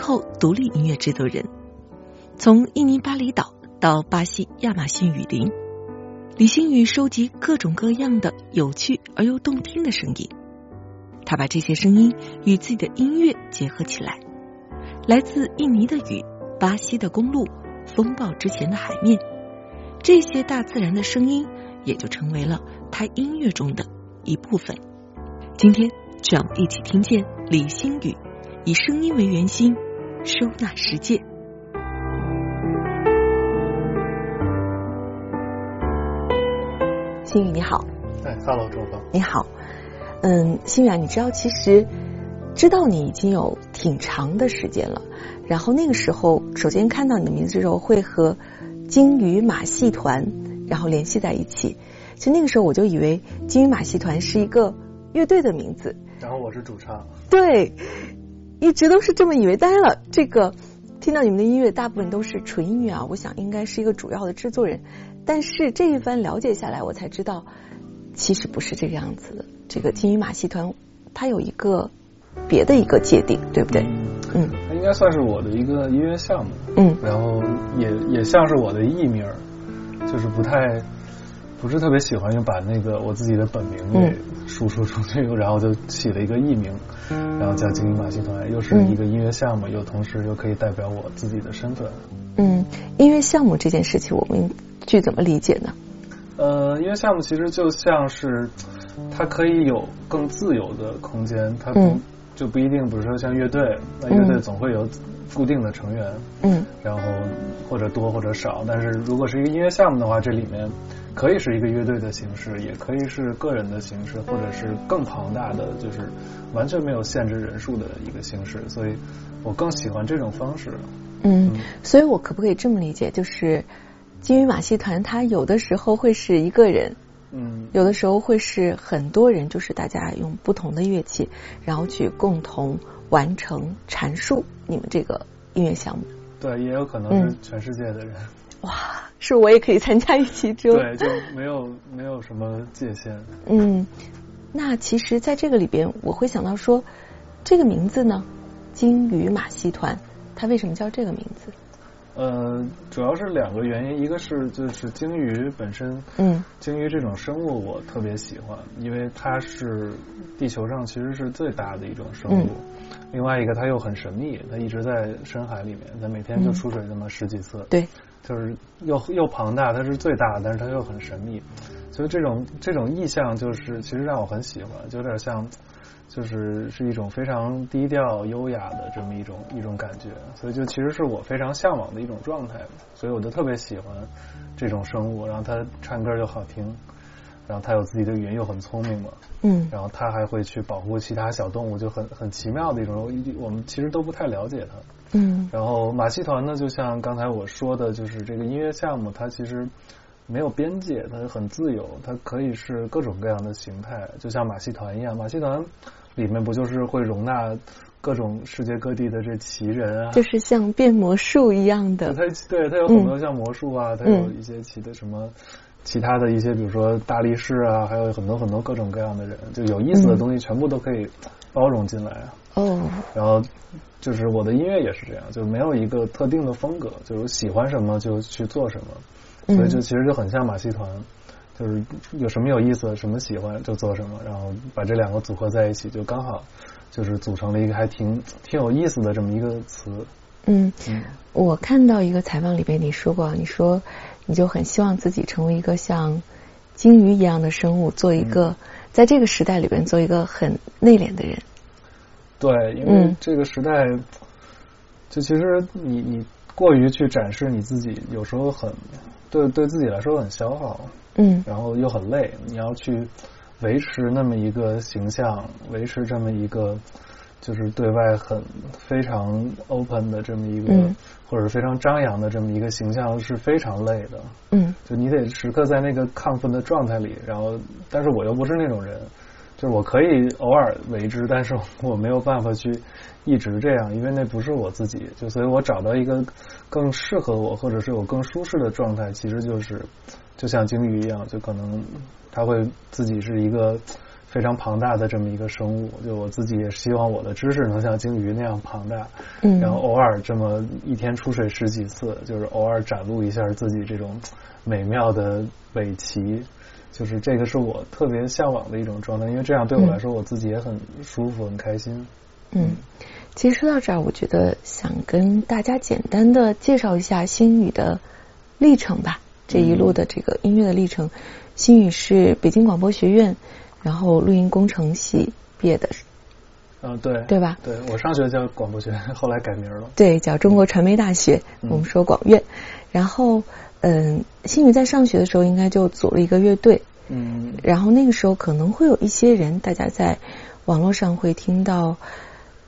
后独立音乐制作人，从印尼巴厘岛到巴西亚马逊雨林，李星宇收集各种各样的有趣而又动听的声音，他把这些声音与自己的音乐结合起来，来自印尼的雨、巴西的公路、风暴之前的海面，这些大自然的声音也就成为了他音乐中的一部分。今天。让我们一起听见李星宇以声音为圆心收纳世界。星宇你好，哎，Hello，周总，你好。嗯，星宇啊，你知道其实知道你已经有挺长的时间了。然后那个时候，首先看到你的名字的时候，会和金鱼马戏团然后联系在一起。其实那个时候我就以为金鱼马戏团是一个乐队的名字。然后我是主唱，对，一直都是这么以为。当然了，这个听到你们的音乐大部分都是纯音乐啊，我想应该是一个主要的制作人。但是这一番了解下来，我才知道其实不是这个样子的。这个金鱼马戏团它有一个别的一个界定，对不对？嗯，它应该算是我的一个音乐项目。嗯，然后也也像是我的艺名，就是不太。不是特别喜欢，就把那个我自己的本名给输出出去，然后就起了一个艺名，然后叫“精英马戏团”，又是一个音乐项目，又同时又可以代表我自己的身份。嗯，音乐项目这件事情，我们去怎么理解呢？呃，音乐项目其实就像是它可以有更自由的空间，它就不一定，比如说像乐队，那乐队总会有固定的成员，嗯，然后或者多或者少，但是如果是一个音乐项目的话，这里面。可以是一个乐队的形式，也可以是个人的形式，或者是更庞大的，就是完全没有限制人数的一个形式。所以我更喜欢这种方式。嗯，所以我可不可以这么理解，就是金鱼马戏团它有的时候会是一个人，嗯，有的时候会是很多人，就是大家用不同的乐器，然后去共同完成阐述你们这个音乐项目。对，也有可能是全世界的人。哇，是我也可以参加一其中，对，就没有没有什么界限。嗯，那其实，在这个里边，我会想到说，这个名字呢，金鱼马戏团，它为什么叫这个名字？呃，主要是两个原因，一个是就是鲸鱼本身，嗯，鲸鱼这种生物我特别喜欢，因为它是地球上其实是最大的一种生物。另外一个，它又很神秘，它一直在深海里面，它每天就出水那么十几次。对。就是又又庞大，它是最大，但是它又很神秘，所以这种这种意象就是其实让我很喜欢，就有点像，就是是一种非常低调优雅的这么一种一种感觉，所以就其实是我非常向往的一种状态，所以我就特别喜欢这种生物，然后它唱歌又好听，然后它有自己的语言又很聪明嘛，嗯，然后它还会去保护其他小动物，就很很奇妙的一种，我们其实都不太了解它。嗯，然后马戏团呢，就像刚才我说的，就是这个音乐项目，它其实没有边界，它很自由，它可以是各种各样的形态，就像马戏团一样。马戏团里面不就是会容纳各种世界各地的这奇人啊？就是像变魔术一样的。它对它有很多像魔术啊，它有一些奇的什么其他的一些，比如说大力士啊，还有很多很多各种各样的人，就有意思的东西全部都可以包容进来啊。哦，然后。就是我的音乐也是这样，就没有一个特定的风格，就是喜欢什么就去做什么，所以就其实就很像马戏团，就是有什么有意思，什么喜欢就做什么，然后把这两个组合在一起，就刚好就是组成了一个还挺挺有意思的这么一个词。嗯，我看到一个采访里边你说过，你说你就很希望自己成为一个像鲸鱼一样的生物，做一个在这个时代里边做一个很内敛的人。对，因为这个时代，就其实你你过于去展示你自己，有时候很对对自己来说很消耗，嗯然后又很累。你要去维持那么一个形象，维持这么一个就是对外很非常 open 的这么一个，嗯或者非常张扬的这么一个形象，是非常累的。嗯就你得时刻在那个亢奋的状态里，然后，但是我又不是那种人，就是我可以偶尔为之，但是我没有办法去一直这样，因为那不是我自己，就所以我找到一个更适合我或者是我更舒适的状态，其实就是就像鲸鱼一样，就可能它会自己是一个非常庞大的这么一个生物，就我自己也希望我的知识能像鲸鱼那样庞大，嗯，然后偶尔这么一天出水十几次，就是偶尔展露一下自己这种美妙的尾鳍，就是这个是我特别向往的一种状态，因为这样对我来说，我自己也很舒服、很开心。嗯，其实说到这儿，我觉得想跟大家简单的介绍一下星宇的历程吧。这一路的这个音乐的历程，星宇是北京广播学院，然后录音工程系毕业的，嗯、对，对吧？对我上学叫广播学院，后来改名了。对，叫中国传媒大学，嗯我们说广院。然后，嗯，星宇在上学的时候应该就组了一个乐队，嗯然后那个时候可能会有一些人，大家在网络上会听到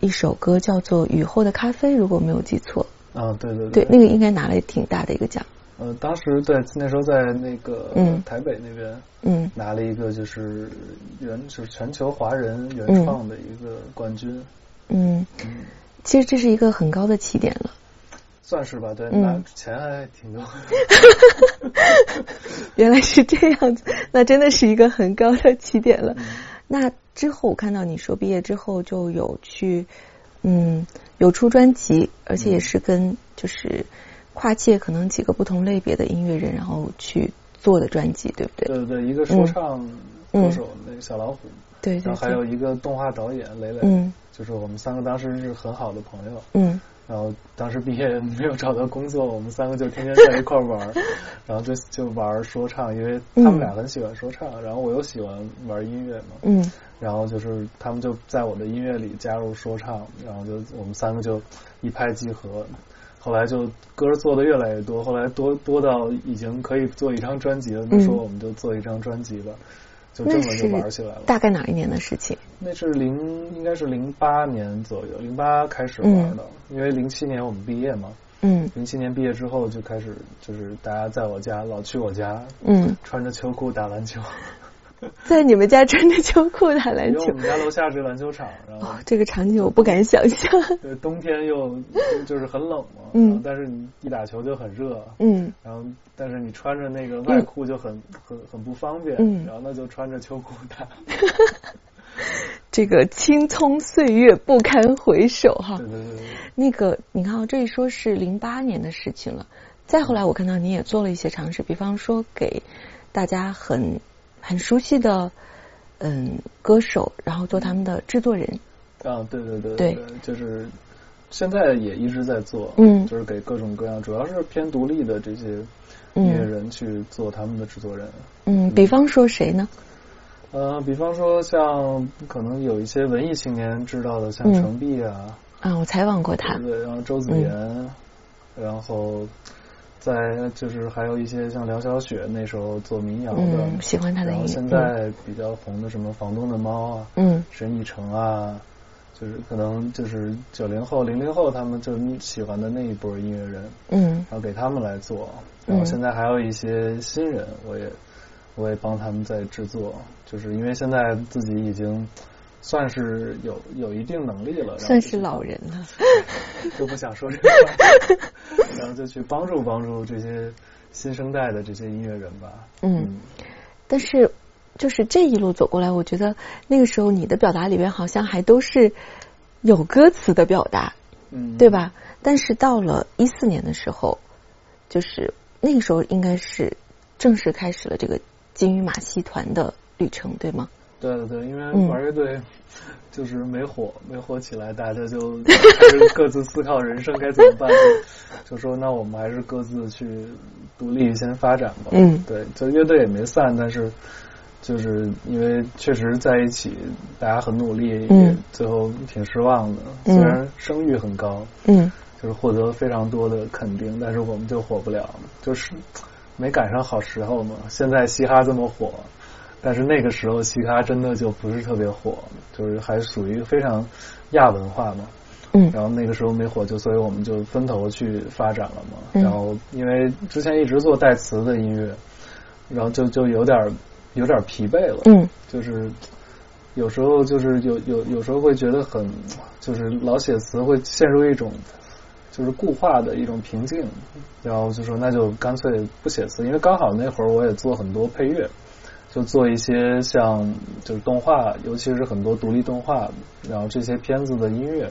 一首歌叫做《雨后的咖啡》，如果没有记错，啊，对对对，那个应该拿了挺大的一个奖。呃，当时对那时候在那个嗯。台北那边嗯。拿了一个就是原就是全球华人原创的一个冠军，嗯，嗯，其实这是一个很高的起点了。算是吧，对，嗯。拿钱还挺多。原来是这样子，那真的是一个很高的起点了。嗯。那之后我看到你说毕业之后就有去，嗯，有出专辑，而且也是跟就是跨界可能几个不同类别的音乐人，然后去做的专辑，对不对？对对，一个说唱嗯歌手那个小老虎，对对然后还有。一个动画导演磊磊，嗯就是我们三个当时是很好的朋友。嗯然后当时毕业没有找到工作，我们三个就天天在一块儿玩儿，然后就就玩说唱，因为他们俩很喜欢说唱，然后我又喜欢玩音乐嘛，嗯然后就是他们就在我的音乐里加入说唱，然后就我们三个就一拍即合。后来就歌做的越来越多，后来多多到已经可以做一张专辑了。那说我们就做一张专辑吧，就这那么就玩起来了。大概哪一年的事情？那是零应该是零八年左右，零八开始玩的，因为零七年我们毕业嘛。嗯零七年毕业之后就开始，就是大家在我家老去我家，嗯，穿着秋裤打篮球，在你们家穿着秋裤打篮球因为我，们家楼下是篮球场，然后哦，这个场景我不敢想象。对冬天又就是很冷嘛，嗯但是你一打球就很热，嗯然后但是你穿着那个外裤就很、很很不方便，嗯然后那就穿着秋裤打，这个青葱岁月不堪回首哈对。对对对，那个你看啊，这一说是零八年的事情了。再后来，我看到你也做了一些尝试，比方说给大家很很熟悉的嗯歌手，然后做他们的制作人。啊对对对对对，就是现在也一直在做，嗯就是给各种各样，主要是偏独立的这些嗯音乐人去做他们的制作人。嗯，比方说谁呢？呃，比方说像可能有一些文艺青年知道的，像嗯程璧啊，啊，我采访过他对。对，然后周子妍，然后再就是还有一些像梁晓雪那时候做民谣的，嗯，喜欢他的然后音乐。现在比较红的什么《房东的猫》啊，嗯沈以诚啊，就是可能就是九零后、零零后他们就喜欢的那一波音乐人，嗯。然后给他们来做，然后现在还有一些新人，我也我也帮他们在制作，就是因为现在自己已经算是有有一定能力了，算是老人了。就不想说这个话，然后就去帮助帮助这些新生代的这些音乐人吧。嗯，但是就是这一路走过来，我觉得那个时候你的表达里边好像还都是有歌词的表达，嗯，对？吧？但是到了一四年的时候，就是那个时候应该是正式开始了这个金鱼马戏团的旅程，对吗？对对对，因嗯为玩乐队就是没火，没火起来，大家就 各自思考人生该怎么办，就 就说那我们还是各自去独立先发展吧。嗯对，就乐队也没散，但是就是因为确实在一起，大家很努力，嗯也最后挺失望的。嗯虽然声誉很高，嗯就是获得非常多的肯定，但是我们就火不了，就是没赶上好时候嘛。现在嘻哈这么火，但是那个时候嘻哈真的就不是特别火，就是还属于非常亚文化嘛。嗯，然后那个时候没火，就所以我们就分头去发展了嘛。嗯然后因为之前一直做带词的音乐，然后就就有点有点疲惫了。嗯就是有时候就是有有有时候会觉得很，就是老写词会陷入一种就是固化的一种瓶颈，然后就说那就干脆不写词，因为刚好那会儿我也做很多配乐，就做一些像就是动画，尤其是很多独立动画，然后这些片子的音乐，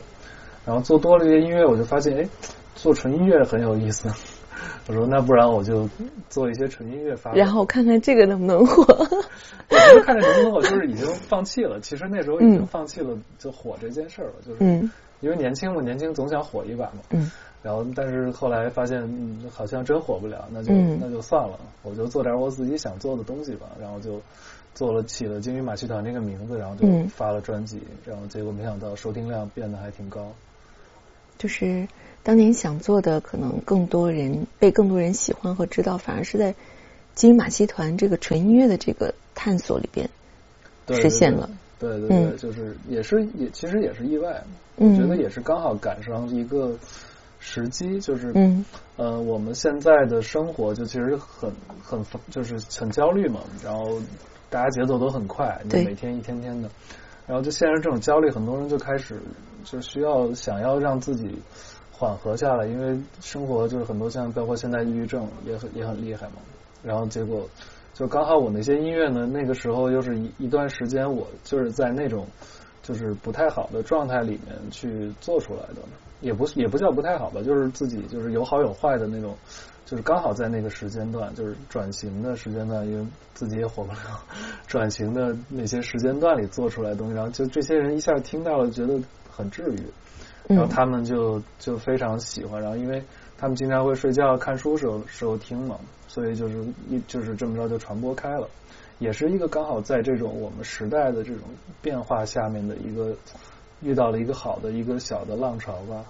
然后做多了一些音乐，我就发现哎，做纯音乐很有意思。我说那不然我就做一些纯音乐发表。然后看看这个能不能火。我不是看着人火，就是已经放弃了。其实那时候已经嗯放弃了就火这件事儿了，就是嗯因为年轻嘛，年轻总想火一把嘛。嗯然后，但是后来发现，嗯，好像真火不了，那就、嗯那就算了，我就做点我自己想做的东西吧。然后就做了起了金鱼马戏团这个名字，然后就嗯发了专辑，然后结果没想到收听量变得还挺高。就是当年想做的，可能更多人被更多人喜欢和知道，反而是在金鱼马戏团这个纯音乐的这个探索里边实现了。对对对，对嗯就是也是也其实也是意外，嗯我觉得也是刚好赶上一个时机，就是嗯。呃，我们现在的生活就其实很很就是很焦虑嘛，然后大家节奏都很快，每天一天天的，然后就陷入这种焦虑，很多人就开始就需要想要让自己缓和下来，因为生活就是很多像包括现在抑郁症也很也很厉害嘛，然后结果就刚好我那些音乐呢，那个时候又是一一段时间，我就是在那种就是不太好的状态里面去做出来的，也不也不叫不太好吧，就是自己就是有好有坏的那种，就是刚好在那个时间段，就是转型的时间段，因为自己也火不了，转型的那些时间段里做出来的东西，然后就这些人一下听到了，觉得很治愈，然后嗯。他们就就非常喜欢，然后因为他们经常会睡觉、看书时候时候听嘛，所以就是一就是这么着就传播开了，也是一个刚好在这种我们时代的这种变化下面的一个遇到了一个好的一个小的浪潮吧。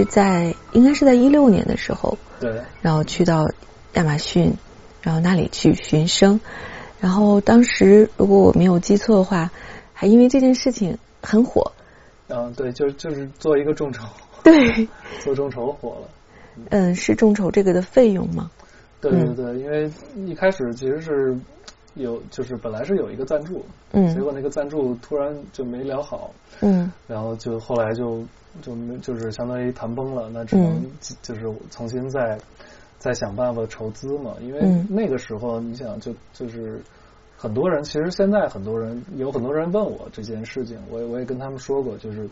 是在应该是在一六年的时候，对，然后去到亚马逊，然后那里去寻声，然后当时如果我没有记错的话，还因为这件事情很火。嗯，对，就就是做一个众筹，对，做众筹火了。嗯，是众筹这个的费用吗？对对对，因为一开始其实是有，就是本来是有一个赞助，嗯。结嗯果那个赞助突然就没聊好，嗯。然后就后来就就没就是相当于谈崩了，那只能嗯。就是重新再再想办法筹资嘛，因为嗯。那个时候你想就就是很多人，其实现在很多人有很多人问我这件事情，我也我也跟他们说过，就是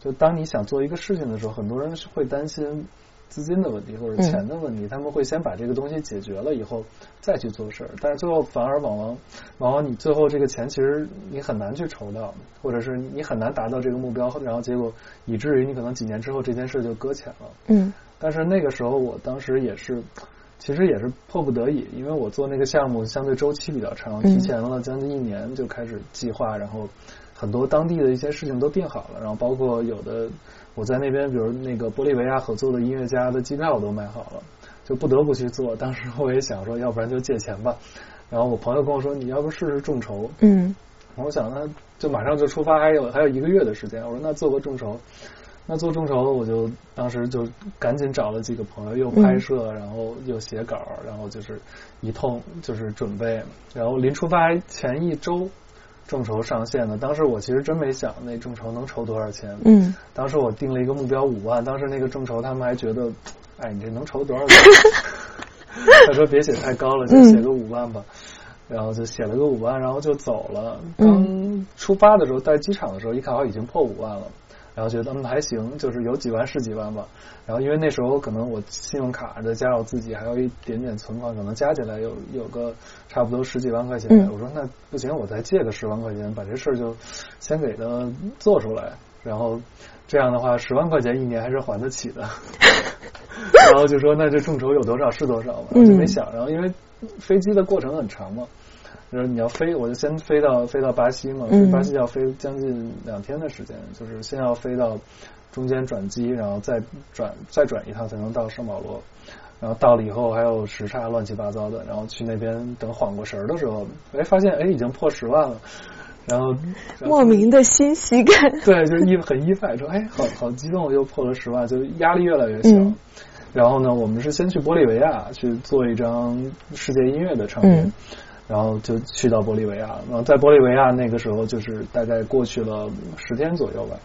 就当你想做一个事情的时候，很多人是会担心。资金的问题或者钱的问题，他们会先把这个东西解决了以后再去做事儿，但是最后反而往往往往你最后这个钱其实你很难去筹到，或者是你很难达到这个目标，然后结果以至于你可能几年之后这件事就搁浅了。嗯。但是那个时候我当时也是，其实也是迫不得已，因为我做那个项目相对周期比较长，嗯。提前了将近一年就开始计划，然后很多当地的一些事情都定好了，然后包括有的我在那边，比如那个玻利维亚合作的音乐家的机票我都买好了，就不得不去做。当时我也想说，要不然就借钱吧。然后我朋友跟我说，你要不试试众筹？嗯我想那就马上就出发，还有还有一个月的时间。我说那做个众筹，那做众筹，我就当时就赶紧找了几个朋友，又拍摄，然后又写稿，然后就是一通就是准备，然后临出发前一周，众筹上线的。当时我其实真没想那众筹能筹多少钱。嗯。当时我定了一个目标五万，当时那个众筹他们还觉得，哎，你这能筹多少钱？他说别写太高了，就写个五万吧。然后就写了个五万，然后就走了。刚出发的时候，在机场的时候，一看好已经破五万了。然后觉得嗯还行，就是有几万是几万吧。然后因为那时候可能我信用卡再加上我自己还有一点点存款，可能加起来有有个差不多十几万块钱。我说那不行，我再借个十万块钱，把这事儿就先给他做出来。然后这样的话，十万块钱一年还是还得起的。然后就说那这众筹有多少是多少嘛，我就没想。然后因为飞机的过程很长嘛。就是你要飞，我就先飞到飞到巴西嘛，巴西要飞将近两天的时间，就是先要飞到中间转机，然后再转再转一趟才能到圣保罗，然后到了以后还有时差乱七八糟的，然后去那边等缓过神儿的时候，哎发现哎已经破十万了，然后莫名的欣喜感，对，就是意很意外，说哎好好激动，又破了十万，就压力越来越小。然后呢，我们是先去玻利维亚去做一张世界音乐的唱片。然后就去到玻利维亚，然后在玻利维亚那个时候就是大概过去了十天左右吧，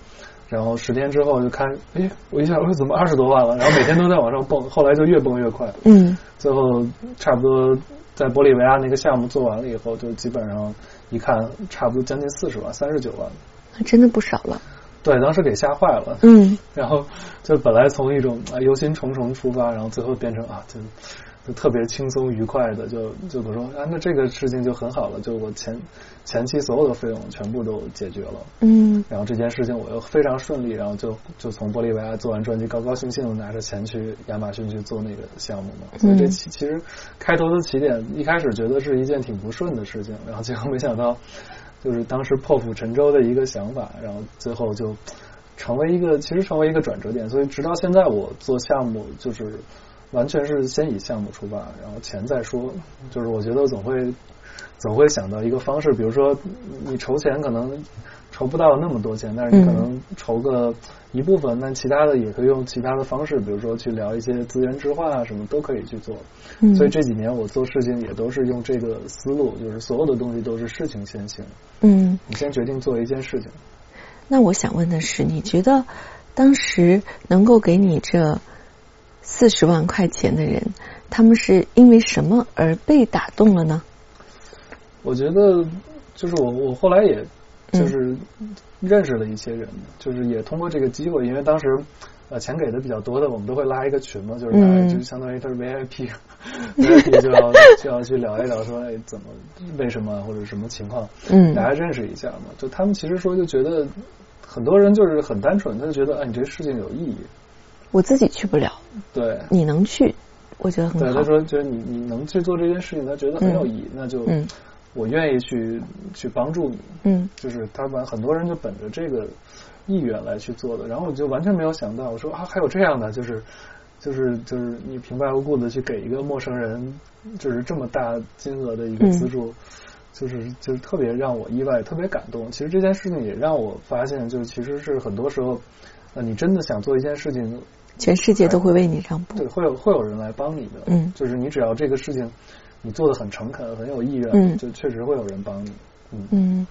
然后十天之后就看，哎，我一下我说怎么二十多万了？然后每天都在往上蹦，后来就越蹦越快，嗯，最后差不多在玻利维亚那个项目做完了以后，就基本上一看差不多将近四十万，三十九万，那真的不少了。对，当时给吓坏了，嗯，然后就本来从一种啊忧心忡忡出发，然后最后变成啊就。就特别轻松愉快的，就就比如说啊，那这个事情就很好了，就我前前期所有的费用全部都解决了，嗯，然后这件事情我又非常顺利，然后就就从玻利维亚做完专辑，高高兴兴的拿着钱去亚马逊去做那个项目嘛，所以这其其实开头的起点一开始觉得是一件挺不顺的事情，然后结果没想到就是当时破釜沉舟的一个想法，然后最后就成为一个其实成为一个转折点，所以直到现在我做项目就是。完全是先以项目出发，然后钱再说。就是我觉得总会总会想到一个方式，比如说你筹钱可能筹不到那么多钱，但是你可能筹个一部分，那其他的也可以用其他的方式，比如说去聊一些资源置换啊什么都可以去做。所以这几年我做事情也都是用这个思路，就是所有的东西都是事情先行。嗯，你先决定做一件事情。那我想问的是，你觉得当时能够给你这？四十万块钱的人，他们是因为什么而被打动了呢？我觉得，就是我我后来也就是认识了一些人，就是也通过这个机会，因为当时呃钱给的比较多的，我们都会拉一个群嘛，就是就相当于他是 VIP，VIP 就要就要去聊一聊，说哎怎么为什么或者什么情况，嗯，大家认识一下嘛。就他们其实说就觉得很多人就是很单纯，他就觉得哎你这个事情有意义。我自己去不了，对，你能去，我觉得很好。对，他说觉得你你能去做这件事情，他觉得很有意义，那就我愿意去去帮助你。嗯，就是他们很多人就本着这个意愿来去做的，然后我就完全没有想到，我说啊还有这样的，就是就是就是你平白无故的去给一个陌生人，就是这么大金额的一个资助，就是就是特别让我意外，特别感动。其实这件事情也让我发现，就其实是很多时候，那你真的想做一件事情。全世界都会为你让步，对，会有会有人来帮你的，嗯，就是你只要这个事情你做的很诚恳、很有意愿，嗯，就确实会有人帮你，嗯。嗯，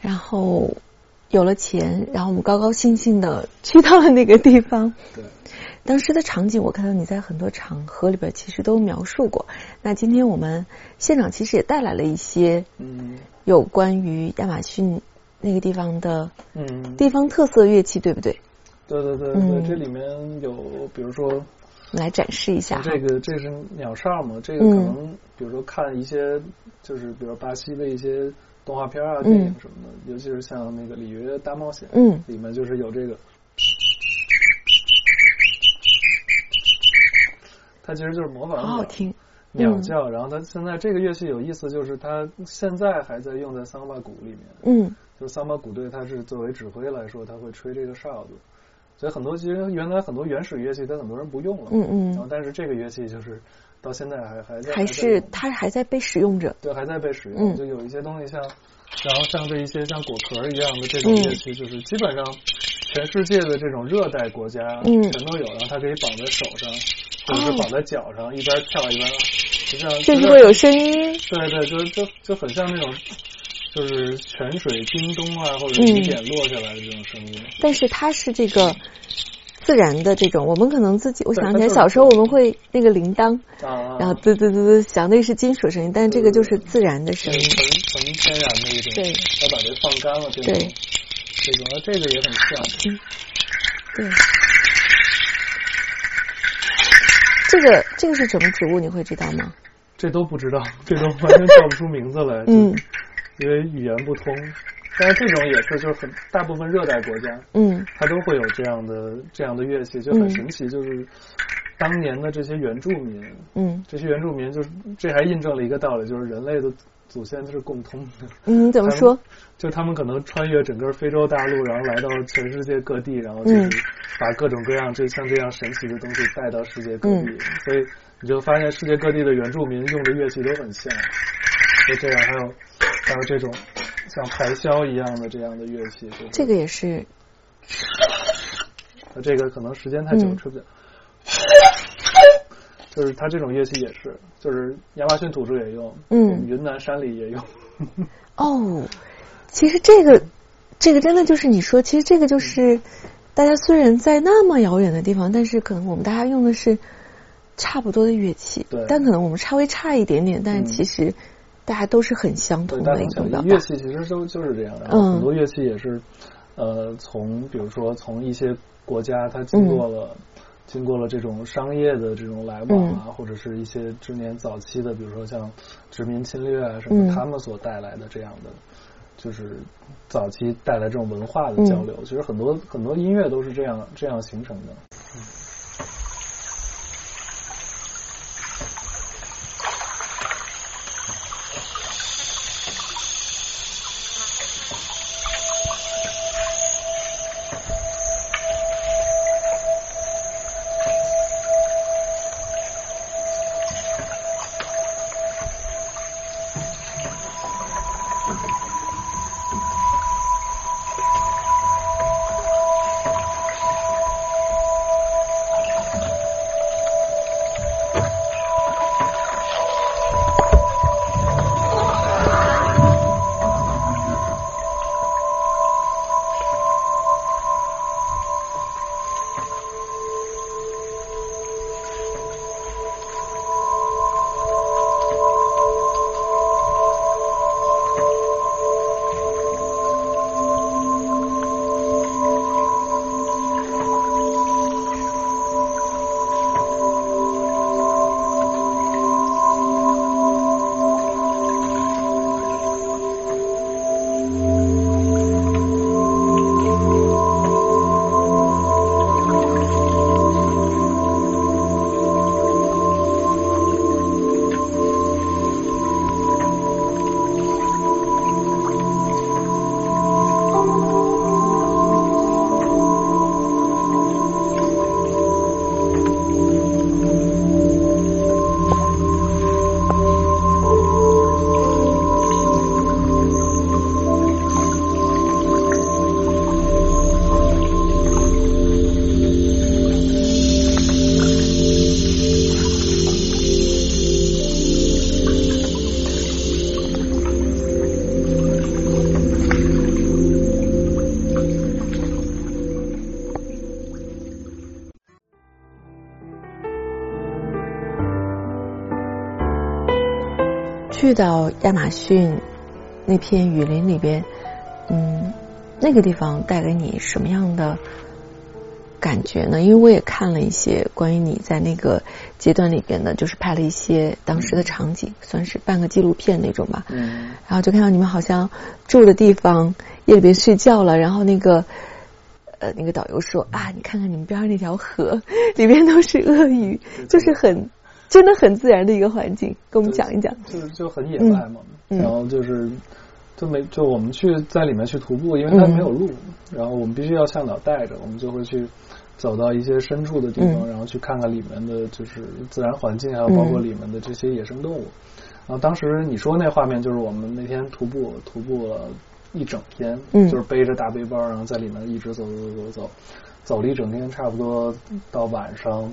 然后有了钱，然后我们高高兴兴的去到了那个地方，对，当时的场景我看到你在很多场合里边其实都描述过，那今天我们现场其实也带来了一些，嗯，有关于亚马逊那个地方的，嗯，地方特色乐器，对不对？对对对对，这里面有，比如说，来展示一下。这个这是鸟哨嘛？这个可能，比如说看一些，就是比如巴西的一些动画片啊、电影什么的，尤其是像那个《里约大冒险》，嗯，里面就是有这个，它其实就是模仿好好听鸟叫。然后它现在这个乐器有意思，就是它现在还在用在桑巴鼓里面。嗯，就是桑巴鼓队，它是作为指挥来说，他会吹这个哨子。所以很多其实原来很多原始乐器，但很多人不用了。嗯嗯。然后，但是这个乐器就是到现在还还在。还是它还在被使用着。对，还在被使用。就有一些东西像，然后像这一些像果壳一样的这种乐器，就是基本上全世界的这种热带国家嗯全都有，然后它可以绑在手上，或者是绑在脚上，一边跳一边，就像甚至会有声音。对对，就就就很像那种就是泉水叮咚啊，或者嗯雨点落下来的这种声音。但是它是这个自然的这种，我们可能自己，我想起来小时候我们会那个铃铛，啊，然后滋滋滋滋响，那是金属声音，但是这个就是自然的声音。是纯纯天然的一种，对要把这放干了对这种，啊这个也很像。对，这个这个是什么植物？你会知道吗？这都不知道，这都完全 叫不出名字来，嗯，因为语言不通。但是这种也是，就是很大部分热带国家，嗯它都会有这样的这样的乐器，就很神奇。就是当年的这些原住民，嗯这些原住民就是这还印证了一个道理，就是人类的祖先是共通的。嗯，怎么说？就他们可能穿越整个非洲大陆，然后来到全世界各地，然后就是嗯把各种各样这像这样神奇的东西带到世界各地，嗯所以你就发现世界各地的原住民用的乐器都很像，就这样，还有还有这种像排箫一样的这样的乐器，就是这个也是，那这个可能时间太久嗯。吹不了。就是它这种乐器也是，就是亚马逊土著也用，嗯。云南山里也用，哦，其实这个这个真的就是你说，其实这个就是大家虽然在那么遥远的地方，但是可能我们大家用的是差不多的乐器对，但可能我们稍微差一点点，但是嗯。其实大家都是很相，同的一种表达。乐。器其实都就是这样，然后嗯很多乐器也是，呃，从比如说从一些国家，它经过了、经过了这种商业的这种来往啊，或者是一些之年早期的，比如说像殖民侵略啊什么，嗯他们所带来的这样的，就是早期带来这种文化的交流。其实很多很多音乐都是这样这样形成的。去到亚马逊那片雨林里边，嗯，那个地方带给你什么样的感觉呢？因为我也看了一些关于你在那个阶段里边的，就是拍了一些当时的场景，算是半个纪录片那种吧。嗯然后就看到你们好像住的地方夜里边睡觉了，然后那个呃那个导游说啊，你看看你们边上那条河，里边都是鳄鱼，就是很真的很自然的一个环境，跟我们讲一讲。就就很野外嘛，然后就是就没就我们去在里面去徒步，因为它没有路，然后我们必须要向导带着，我们就会去走到一些深处的地方，嗯。然后去看看里面的就是自然环境，还有包括里面的这些野生动物。然后当时你说那画面就是我们那天徒步徒步了一整天，嗯。就是背着大背包，然后在里面一直走走走走走，走了一整天，差不多到晚上，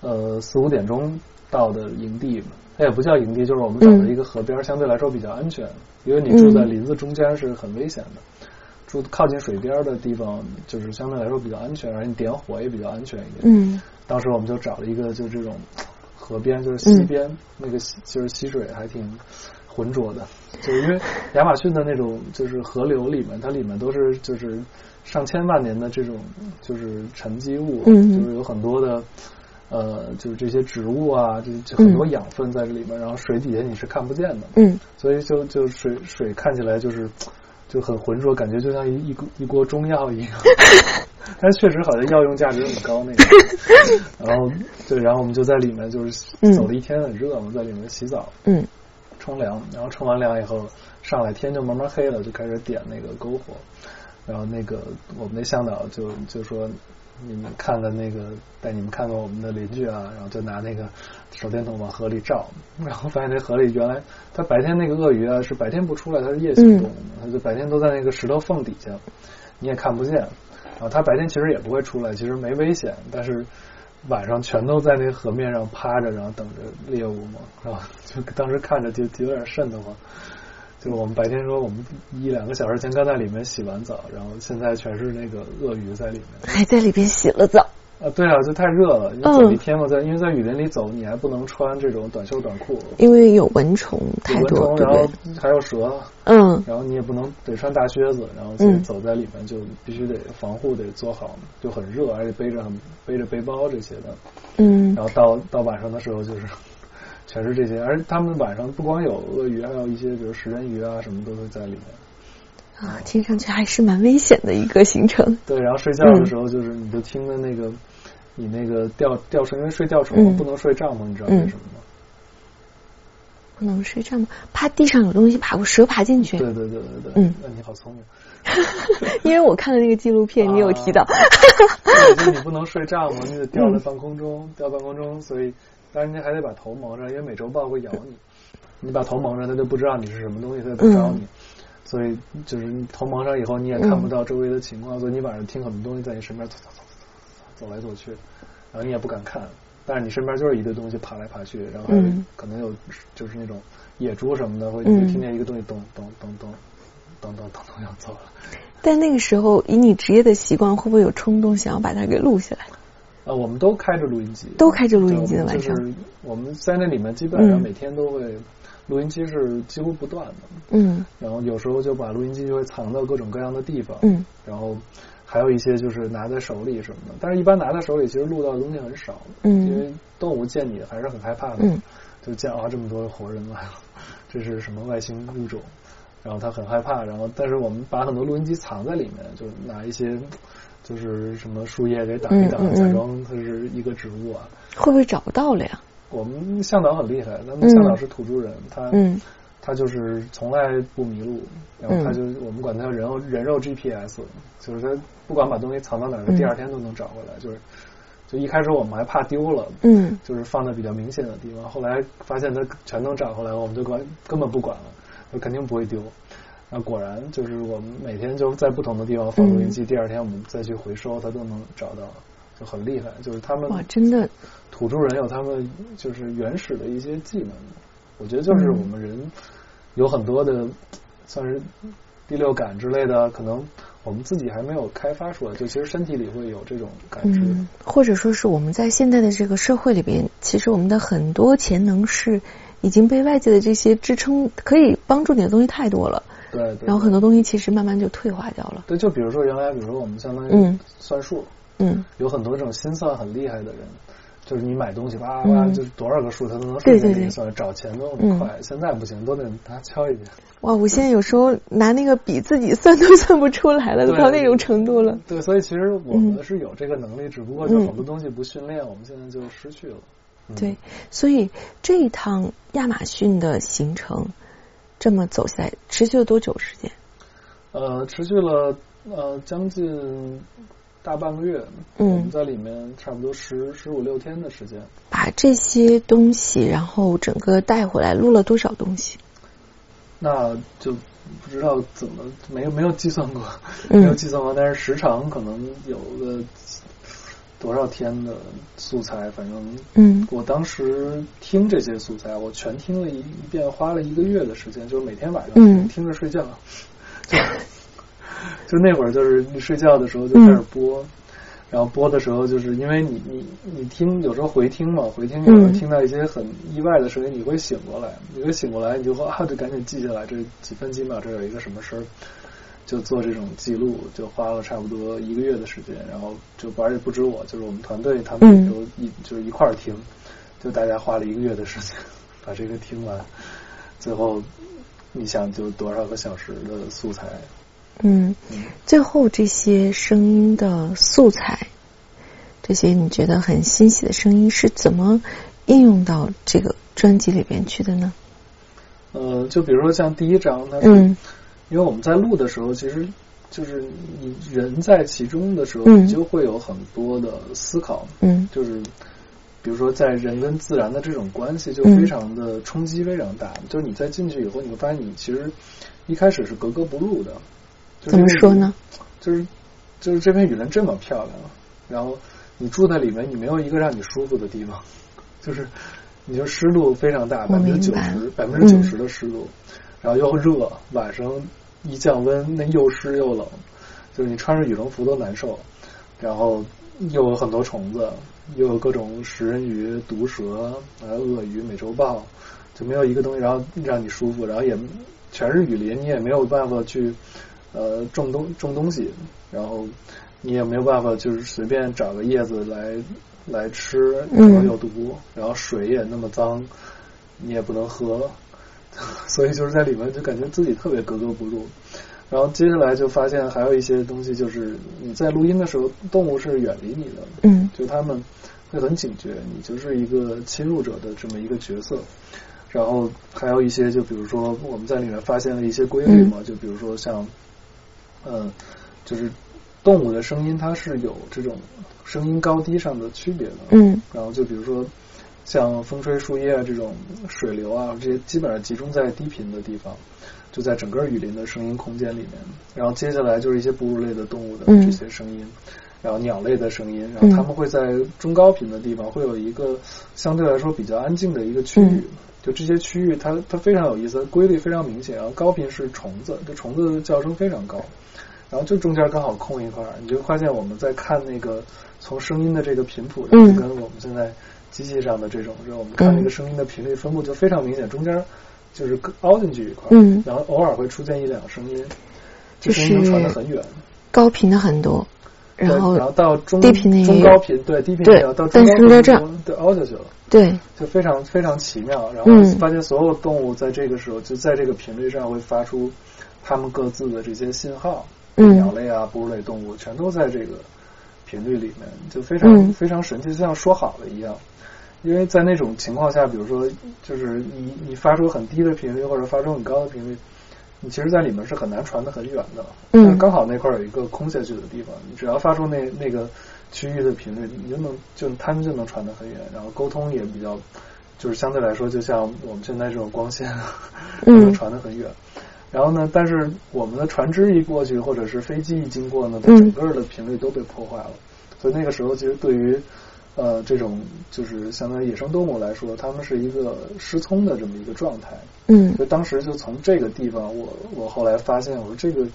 呃四五点钟到的营地嘛。它也不叫营地，就是我们找的一个河边，相对来说比较安全，因为你住在林子中间是很危险的。住靠近水边的地方，就是相对来说比较安全，而且你点火也比较安全一点。嗯当时我们就找了一个，就这种河边，就是溪边，那个就是溪水还挺浑浊的，就是因为亚马逊的那种就是河流里面，它里面都是就是上千万年的这种就是沉积物，嗯就是有很多的。呃，就是这些植物啊，就就很多养分在这里面，然后水底下你是看不见的，嗯所以就就水水看起来就是就很浑浊，感觉就像一一锅一锅中药一样。但是确实好像药用价值很高那个。然后对，然后我们就在里面就是嗯走了一天，很热，我们在里面洗澡、嗯冲凉，然后冲完凉以后上来天就慢慢黑了，就开始点那个篝火。然后那个我们那向导就就说。你们看看那个，带你们看看我们的邻居啊，然后就拿那个手电筒往河里照，然后发现那河里原来它白天那个鳄鱼啊是白天不出来，它是夜行动物嘛，它就白天都在那个石头缝底下，你也看不见。然后它白天其实也不会出来，其实没危险，但是晚上全都在那个河面上趴着，然后等着猎物嘛，然后就当时看着就就有点瘆得慌。就我们白天说我们一两个小时前刚在里面洗完澡，然后现在全是那个鳄鱼在里面。还在里边洗了澡。啊，对啊，就太热了。你走一天嘛，在因为在雨林里走，你还不能穿这种短袖短裤，因为有蚊虫太多，然后对？还有蛇，嗯然后你也不能得穿大靴子，然后所以嗯走在里面就必须得防护得做好，就很热，而且背着很背着背包这些的。嗯然后到到晚上的时候就是全是这些，而且他们晚上不光有鳄鱼，还有一些比如食人鱼啊什么都会在里面。啊，听上去还是蛮危险的一个行程。对，然后睡觉的时候就是你就听的那个你那个吊吊床，因为睡吊床嗯不能睡帐篷，你知道为什么吗？不能睡帐篷，怕地上有东西爬过，蛇爬进去。对对对对对，嗯那你好聪明。因为我看了那个纪录片，你有提到。对，就是你不能睡帐篷，你得吊在半空中，嗯吊半空中，所以当然你还得把头蒙上，因为美洲豹会咬你。你把头蒙上，它就不知道你是什么东西，它就不找你。嗯所以就是你头蒙上以后，你也看不到周围的情况，所以你晚上听很多东西在你身边走走走走走来走去，然后你也不敢看，但是你身边就是一堆东西爬来爬去，然后可能有就是那种野猪什么的，会听见一个东西咚咚咚咚咚咚咚咚要走了。但那个时候，以你职业的习惯，会不会有冲动想要把它给录下来？呃，我们都开着录音机，都开着录音机的晚上就是我们在那里面基本上嗯。每天都会，录音机是几乎不断的，嗯。然后有时候就把录音机就会藏到各种各样的地方，嗯然后还有一些就是拿在手里什么的，但是一般拿在手里其实录到的东西很少，嗯因为动物见你还是很害怕的，嗯就见啊这么多活人来了，这是什么外星物种，然后他很害怕，然后但是我们把很多录音机藏在里面，就拿一些就是什么树叶给挡一挡，假装它是一个植物啊。会不会找不到了呀？我们向导很厉害，他们向导是土著人，他嗯他就是从来不迷路，然后他嗯就我们管他叫人肉人肉 GPS，就是他不管把东西藏到哪儿，他嗯第二天都能找回来。就是就一开始我们还怕丢了，嗯就是放在比较明显的地方，后来发现他全能找回来，我们就管根本不管了，就肯定不会丢。那果然就是我们每天就在不同的地方放录音嗯机，第二天我们再去回收，它都能找到，就很厉害。就是他们哇，真的土著人有他们就是原始的一些技能，我觉得就是嗯我们人有很多的算是第六感之类的，可能我们自己还没有开发出来，就其实身体里会有这种感知。嗯，或者说是我们在现在的这个社会里边，其实我们的很多潜能是已经被外界的这些支撑，可以帮助你的东西太多了，对对。然后很多东西其实慢慢就退化掉了。对，就比如说原来，比如说我们相当于嗯算数，嗯有很多这种心算很厉害的人，就是你买东西哇哇，嗯就是多少个数他都能对对对瞬间给你算，找钱都很快。现在不行，都得他敲一遍。哇，我现在有时候拿那个笔自己算都算不出来了，都到那种程度了。对，所以其实我们嗯是有这个能力，只不过就很多东西不训练，我们现在就失去了。嗯对，所以这一趟亚马逊的行程这么走下来，持续了多久时间？呃，持续了呃将近大半个月，嗯我们在里面差不多十十五六天的时间。把这些东西，然后整个带回来，录了多少东西？那就不知道怎么没有没有计算过，没有计算过，但是时长可能有个多少天的素材，反正嗯。我当时听这些素材，我全听了一一遍，花了一个月的时间，就是每天晚上嗯。听着睡觉，就就那会儿就是你睡觉的时候就开始播。然后播的时候，就是因为你你你听，有时候回听嘛，回听有时候嗯听到一些很意外的声音，你会醒过来，你会醒过来，你就会啊，就赶紧记下来，这几分几秒这有一个什么声儿，就做这种记录，就花了差不多一个月的时间，然后就而且不止我，就是我们团队他们嗯。都一、就是一块儿听，就大家花了一个月的时间 把这个听完，最后你想就多少个小时的素材，嗯，嗯。最后这些声音的素材，这些你觉得很欣喜的声音是怎么应用到这个专辑里边去的呢？呃，就比如说像第一章，它是、嗯因为我们在录的时候，其实就是你人在其中的时候，嗯。你就会有很多的思考，嗯。就是比如说在人跟自然的这种关系，就嗯。非常的冲击非常大。就是你在进去以后，你会发现你其实一开始是格格不入的。就是怎么说呢？就是就是这片雨林这么漂亮，然后你住在里面，你没有一个让你舒服的地方，就是你就湿度非常大，百分之九十百分之九十的湿度，然后又热，晚上一降温，那又湿又冷，就是你穿着羽绒服都难受，然后又有很多虫子，又有各种食人鱼、毒蛇，还有鳄鱼、美洲豹，就没有一个东西然后让你舒服，然后也全是雨林，你也没有办法去呃种东种东西，然后你也没有办法就是随便找个叶子来来吃，然后有毒，然后水也那么脏，你也不能喝，所以就是在里面就感觉自己特别格格不入。然后接下来就发现还有一些东西，就是你在录音的时候，动物是远离你的，嗯就他们会很警觉，你就是一个侵入者的这么一个角色。然后还有一些，就比如说我们在里面发现了一些规律嘛，就比如说像，呃，就是动物的声音它是有这种声音高低上的区别的。嗯然后就比如说像风吹树叶啊这种水流啊，这些基本上集中在低频的地方，就在整个雨林的声音空间里面。然后接下来就是一些哺乳类的动物的嗯这些声音，然后鸟类的声音，然后它们会在中高频的地方会有一个相对来说比较安静的一个区域。嗯就这些区域它，它非常有意思，规律非常明显。然后高频是虫子，这虫子的叫声非常高。然后就中间刚好空一块儿，你就发现我们在看那个从声音的这个频谱就跟我们现在机器上的这种，就是我们看那个声音的频率分布就非常明显，中间就是凹进去一块儿，嗯。然后偶尔会出现一两个声音，就这声音能是传得很远，高频的很多，然后然后到中低频的中高频，对低频对也有到中但高频对凹下去了。对。就非常非常奇妙。然后嗯。发现所有动物在这个时候就在这个频率上会发出它们各自的这些信号，嗯。鸟类啊、哺乳类动物全都在这个频率里面，就非常、嗯非常神奇，就像说好了一样。因为在那种情况下，比如说，就是你你发出很低的频率或者发出很高的频率，你其实在里面是很难传得很远的。嗯刚好那块儿有一个空下去的地方，你只要发出那那个区域的频率，你就能就他们就能传得很远，然后沟通也比较，就是相对来说，就像我们现在这种光线，嗯 能传得很远。然后呢，但是我们的船只一过去，或者是飞机一经过呢，它嗯整个的频率都被破坏了。所以那个时候，其实对于呃这种就是相当于野生动物来说，它们是一个失聪的这么一个状态。嗯所以当时就从这个地方，我我后来发现，我说这个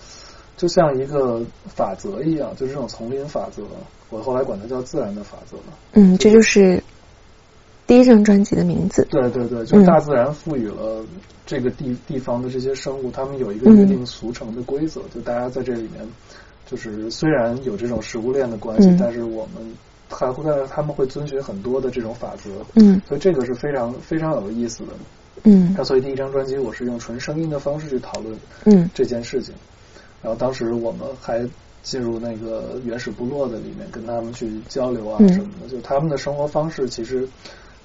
就像一个法则一样，就是这种丛林法则。我后来管它叫自然的法则。嗯，这就是第一张专辑的名字。对对对，就是嗯大自然赋予了这个地地方的这些生物，它们有一个嗯约定俗成的规则，就大家在这里面，就是虽然有这种食物链的关系，嗯但是我们还会他们会遵循很多的这种法则，嗯所以这个是非常非常有意思的。嗯那所以第一张专辑我是用纯声音的方式去讨论嗯这件事情。然后当时我们还进入那个原始部落的里面，跟他们去交流啊嗯什么的。就他们的生活方式其实，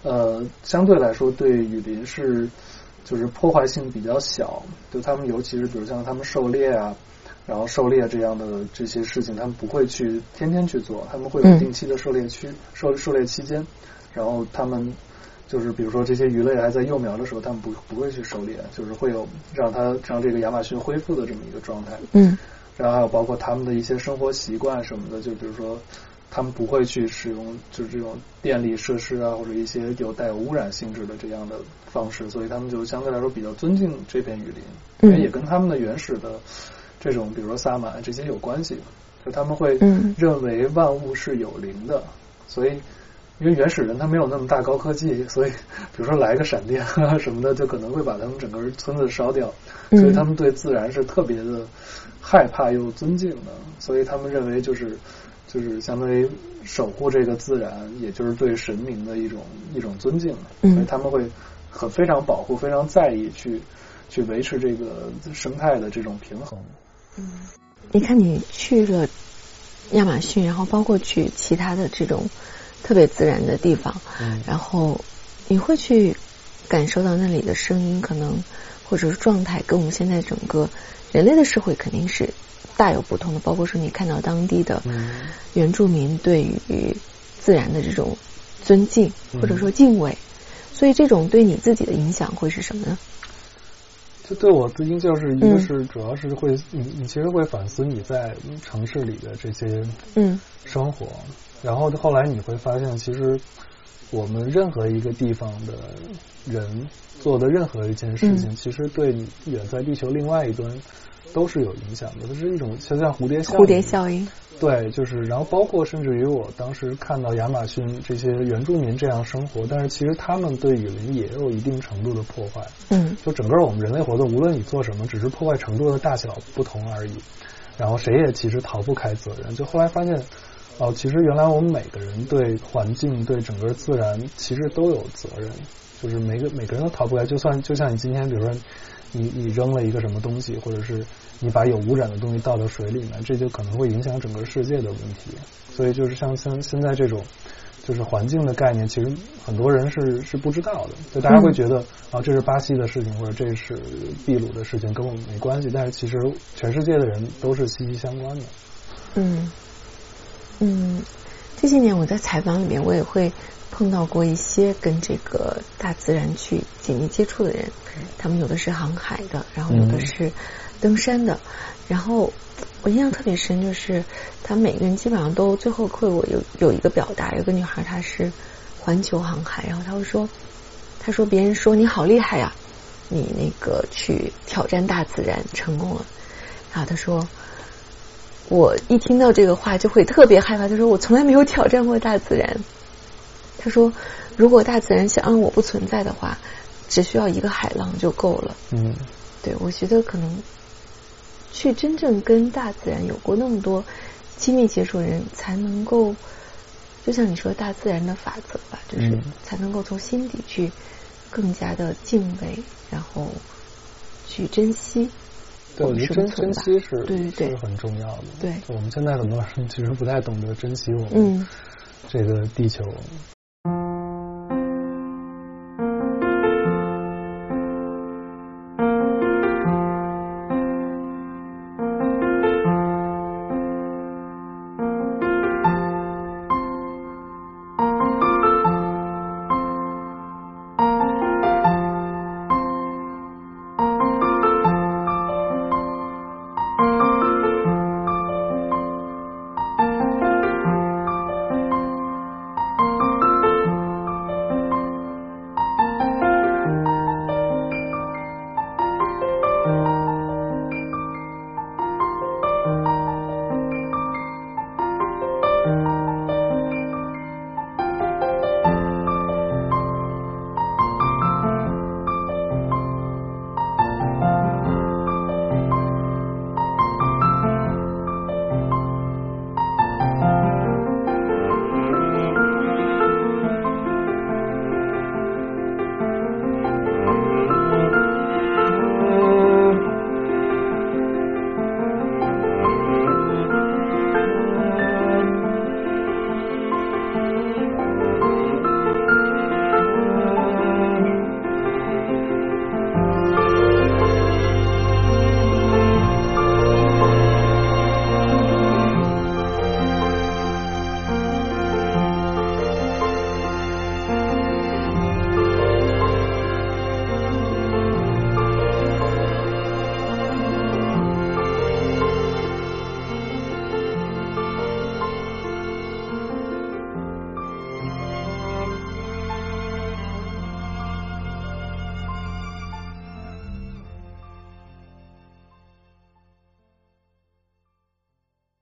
呃，相对来说对雨林是就是破坏性比较小。就他们尤其是比如像他们狩猎啊，然后狩猎这样的这些事情，他们不会去天天去做，他们会有嗯定期的狩猎区、狩狩猎期间，然后他们。就是比如说这些鱼类还在幼苗的时候，他们不不会去狩猎，就是会有让它让这个亚马逊恢复的这么一个状态。嗯，然后还有包括他们的一些生活习惯什么的，就比如说他们不会去使用就是这种电力设施啊，或者一些有带有污染性质的这样的方式，所以他们就相对来说比较尊敬这片雨林，因为也跟他们的原始的这种比如说萨满这些有关系，就他们会认为万物是有灵的，所以。因为原始人他没有那么大高科技，所以比如说来个闪电啊什么的，就可能会把他们整个村子烧掉。所以他们对自然是特别的害怕又尊敬的，所以他们认为就是就是相当于守护这个自然，也就是对神明的一种一种尊敬。所以他们会很非常保护、非常在意去去维持这个生态的这种平衡。嗯，你看你去了亚马逊，然后包括去其他的这种。特别自然的地方，嗯然后你会去感受到那里的声音，可能或者是状态，跟我们现在整个人类的社会肯定是大有不同的。包括说你看到当地的原住民对于自然的这种尊敬或者说敬畏，所以这种对你自己的影响会是什么呢？这对我最近就是一个是主要是会你你其实会反思你在城市里的这些嗯生活。然后后来你会发现，其实我们任何一个地方的人做的任何一件事情，其实对远在地球另外一端都是有影响的。它是一种像像蝴蝶效应。蝴蝶效应。对，就是然后包括甚至于我当时看到亚马逊这些原住民这样生活，但是其实他们对雨林也有一定程度的破坏。嗯。就整个我们人类活动，无论你做什么，只是破坏程度的大小不同而已。然后谁也其实逃不开责任。就后来发现。哦，其实原来我们每个人对环境、对整个自然，其实都有责任。就是每个每个人都逃不开。就算就像你今天，比如说你你扔了一个什么东西，或者是你把有污染的东西倒到水里面，这就可能会影响整个世界的问题。所以就是像像现在这种就是环境的概念，其实很多人是是不知道的。就大家会觉得啊，这是巴西的事情，或者这是秘鲁的事情，跟我们没关系。但是其实全世界的人都是息息相关的。嗯。嗯，这些年我在采访里面，我也会碰到过一些跟这个大自然去紧密接触的人。他们有的是航海的，然后有的是登山的。然后我印象特别深，就是他每个人基本上都最后会我有有一个表达，有个女孩她是环球航海，然后她会说，她说别人说你好厉害呀，你那个去挑战大自然成功了。然后她说。我一听到这个话就会特别害怕。他说：“我从来没有挑战过大自然。”他说：“如果大自然想让我不存在的话，只需要一个海浪就够了。”嗯，对，我觉得可能去真正跟大自然有过那么多亲密接触的人，才能够就像你说大自然的法则吧，就是才能够从心底去更加的敬畏，然后去珍惜。对，我觉得珍珍惜是对对是很重要的。对，我们现在很多人其实不太懂得珍惜我们这个地球。